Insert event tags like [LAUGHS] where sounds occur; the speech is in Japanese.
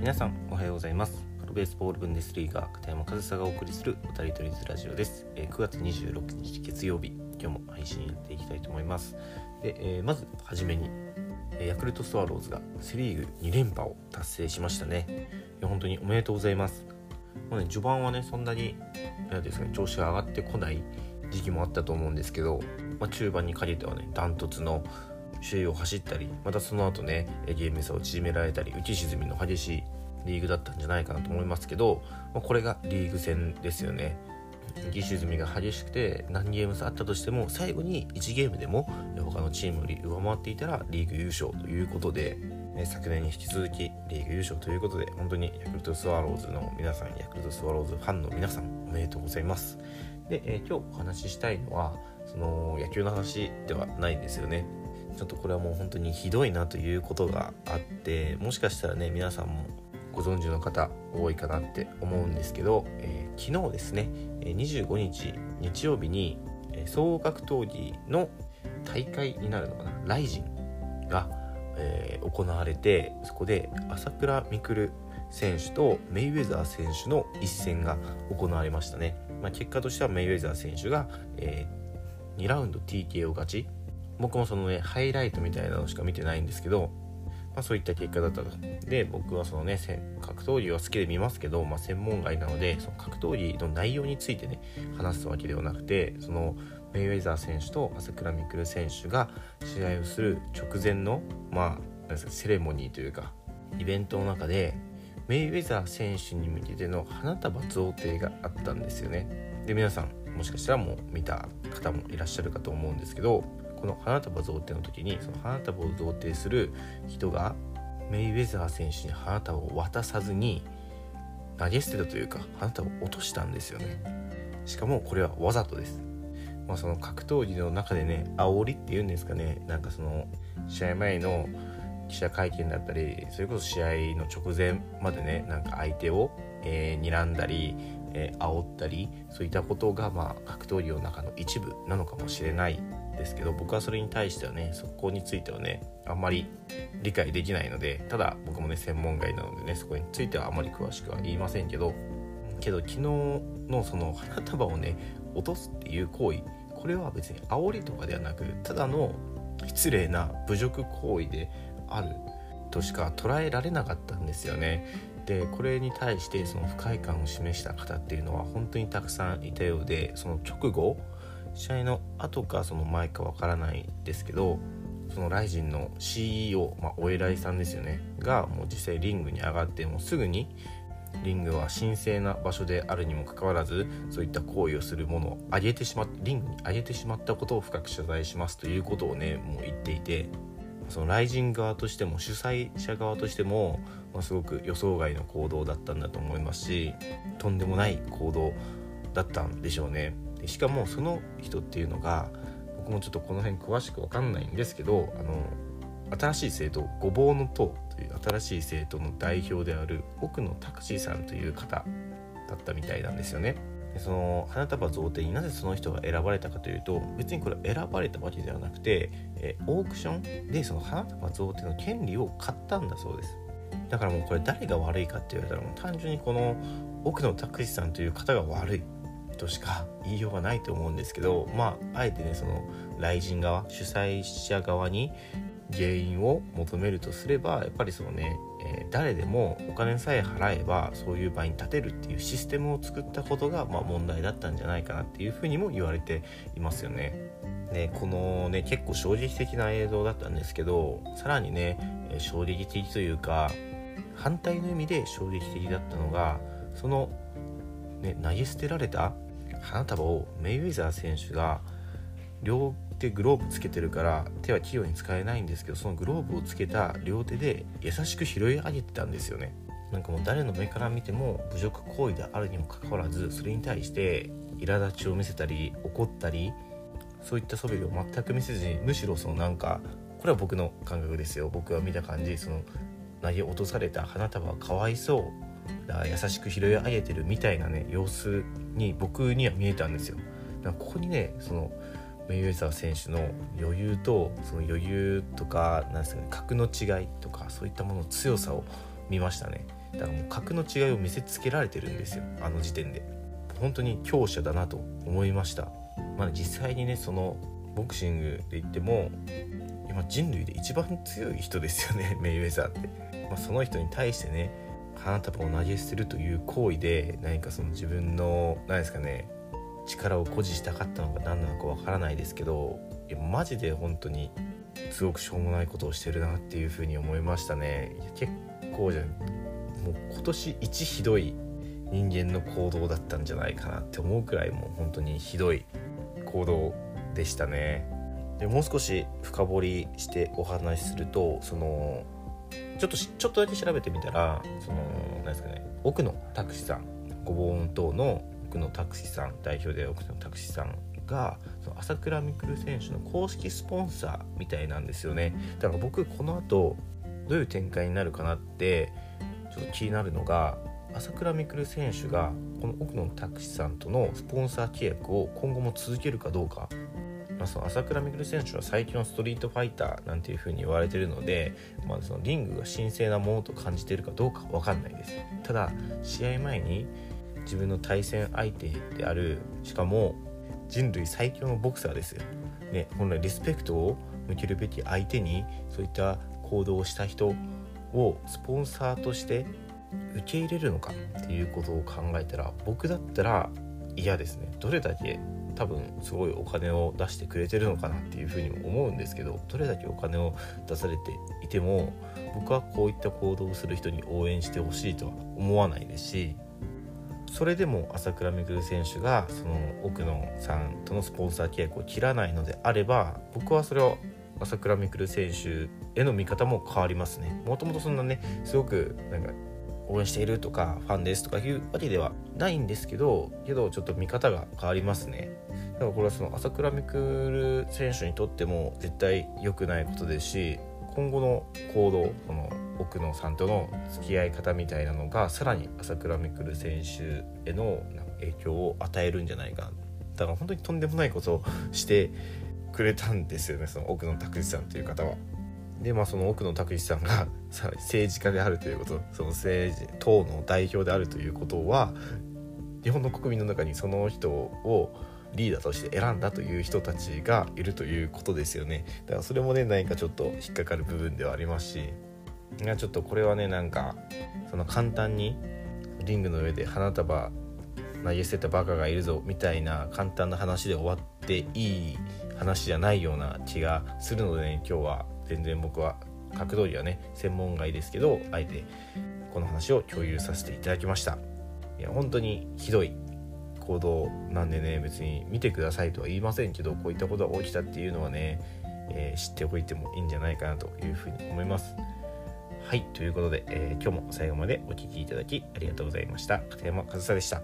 皆さんおはようございます。プロベースボールブンデスリーガー片山和沙がお送りするおたりとりずラジオです、え9月26日月曜日今日も配信やっていきたいと思います。で、えまずはじめにえヤクルトスワローズがセ・リーグ2連覇を達成しましたね。本当におめでとうございます。もうね序盤はねそんなになんですかね調子が上がってこない時期もあったと思うんですけど、まあ、中盤にかけてはねダントツの首位を走ったりまたその後ねえゲーム差を縮められたり浮き沈みの激しいリーグだったんじゃないかなと思いますけど、まあ、これがリーグ戦ですよね。浮き沈みが激しくて何ゲーム差あったとしても最後に1ゲームでも他のチームより上回っていたらリーグ優勝ということでえ昨年に引き続きリーグ優勝ということで本当にヤクルトスワローズの皆さんヤクルトスワローズファンの皆さんおめでとうございます。で、えー今日お話ししたいのはその野球の話ではないんですよね。ちょっとこれはもう本当にひどいなということがあってもしかしたらね皆さんもご存知の方多いかなって思うんですけど、えー昨日ですね25日日曜日に総合格闘技の大会になるのかなライジンが、えー行われてそこで朝倉未来選手とメイウェザー選手の一戦が行われましたね、まあ、結果としてはメイウェザー選手が、え2ラウンド TKO 勝ち。僕もそのねハイライトみたいなのしか見てないんですけど、まあ、そういった結果だったと。で僕はそのね格闘技は好きで見ますけど、まあ、専門外なのでその格闘技の内容についてね話すわけではなくてそのメイウェザー選手と朝倉未来選手が試合をする直前のまあなんですかセレモニーというかイベントの中でメイウェザー選手に向けての花束贈呈があったんですよねで皆さんもしかしたらもう見た方もいらっしゃるかと思うんですけどこの花束贈呈の時にその花束を贈呈する人がメイウェザー選手に花束を渡さずに投げ捨てたというか花束を落としたんですよね。しかもこれはわざとです。まあその格闘技の中でね煽りっていうんですかね。なんかその試合前の記者会見だったりそれこそ試合の直前までねなんか相手を、えー睨んだり、えー煽ったりそういったことが、まあ、格闘技の中の一部なのかもしれない。ですけど僕はそれに対してはねそこについてはねあんまり理解できないのでただ僕もね専門外なのでねそこについてはあまり詳しくは言いませんけどけど昨日のその花束をね落とすっていう行為これは別に煽りとかではなくただの失礼な侮辱行為であるとしか捉えられなかったんですよね。でこれに対してその不快感を示した方っていうのは本当にたくさんいたようでその直後試合の後かその前かわからないですけどそのライジンの CEO、まあ、お偉いさんですよね。がもう実際リングに上がってもうすぐにリングは神聖な場所であるにもかかわらずそういった行為をするものを上げてしまっリングに上げてしまったことを深く謝罪しますということをねもう言っていてそのライジン側としても主催者側としても、まあ、すごく予想外の行動だったんだと思いますしとんでもない行動だったんでしょうね。でしかもその人っていうのが僕もちょっとこの辺詳しく分かんないんですけどあの新しい政党ごぼうの党という新しい政党の代表である奥野拓司さんという方だったみたいなんですよね。でその花束贈呈になぜその人が選ばれたかというと別にこれ選ばれたわけではなくて、えオークションでその花束贈呈の権利を買ったんだそうです。だからもうこれ誰が悪いかって言われたらもう単純にこの奥野拓司さんという方が悪い。としか言いようがないと思うんですけどまああえてねその雷神側主催者側に原因を求めるとすればやっぱりそのね、えー誰でもお金さえ払えばそういう場に立てるっていうシステムを作ったことが、まあ、問題だったんじゃないかなっていうふうにも言われていますよね。でこのね結構衝撃的な映像だったんですけどさらにねえ衝撃的というか反対の意味で衝撃的だったのがその、ね、投げ捨てられた花束をメイウェザー選手が両手グローブつけてるから手は器用に使えないんですけどそのグローブをつけた両手で優しく拾い上げてたんですよね。なんかもう誰の目から見ても侮辱行為であるにもかかわらずそれに対して苛立ちを見せたり怒ったりそういった素振りを全く見せずにむしろそのなんかこれは僕の感覚ですよ。僕が見た感じその投げ落とされた花束はかわいそうだから優しく拾い上げてるみたいなね様子に僕には見えたんですよ。だからここにねそのメイウェザー選手の余裕とその余裕とかなんですかね格の違いとかそういったものの強さを見ましたね。だからもう格の違いを見せつけられてるんですよあの時点で。本当に強者だなと思いました。まあ、実際にねそのボクシングで言っても今人類で一番強い人ですよねメイウェザーって、まあ、その人に対してね花束を投げ捨てるという行為で何かその自分の何ですかね力を誇示したかったのか何なのかわからないですけどいやマジで本当にすごくしょうもないことをしてるなっていうふうに思いましたね。いや結構じゃもう今年一ひどい人間の行動だったんじゃないかなって思うくらいもう本当にひどい行動でしたね。でもう少し深掘りしてお話しするとそのちょっとちょっとだけ調べてみたらその何ですかね奥野拓司さんごぼう党の奥野拓司さん代表で奥野拓司さんがその朝倉未来選手の公式スポンサーみたいなんですよね。だから僕この後どういう展開になるかなってちょっと気になるのが朝倉未来選手がこの奥野拓司さんとのスポンサー契約を今後も続けるかどうか、まあ、その朝倉未来選手は最強のストリートファイターなんていう風に言われてるので、まあ、そのリングが神聖なものと感じてるかどうか分かんないです。ただ試合前に自分の対戦相手であるしかも人類最強のボクサーですよ、ね、本来リスペクトを向けるべき相手にそういった行動をした人をスポンサーとして受け入れるのかっていうことを考えたら僕だったら嫌ですね。どれだけ多分すごいお金を出してくれてるのかなっていうふうにも思うんですけどどれだけお金を出されていても僕はこういった行動をする人に応援してほしいとは思わないですしそれでも朝倉未来選手がその奥野さんとのスポンサー契約を切らないのであれば僕はそれを朝倉未来選手への見方も変わりますね。もともとそんなねすごくなんか応援しているとかファンですとかいうわけではないんですけどけどちょっと見方が変わりますねだからこれはその朝倉未来選手にとっても絶対良くないことですし今後の行動この奥野さんとの付き合い方みたいなのがさらに朝倉未来選手への影響を与えるんじゃないかだから本当にとんでもないことをしてくれたんですよねその奥野拓司さんという方は。でまあその奥野拓司さんが [LAUGHS] 政治家であるということその政治党の代表であるということは日本の国民の中にその人をリーダーとして選んだという人たちがいるということですよね。だからそれもね何かちょっと引っかかる部分ではありますしちょっとこれはねなんかその簡単にリングの上で花束投げ捨てたバカがいるぞみたいな簡単な話で終わっていい話じゃないような気がするのでね今日は。全然僕は格闘技はね専門外ですけどあえてこの話を共有させていただきました。いや本当にひどい行動なんでね別に見てくださいとは言いませんけどこういったことが起きたっていうのはね、えー、知っておいてもいいんじゃないかなというふうに思います。はいということで、えー、今日も最後までお聴きいただきありがとうございました。片山和沙でした。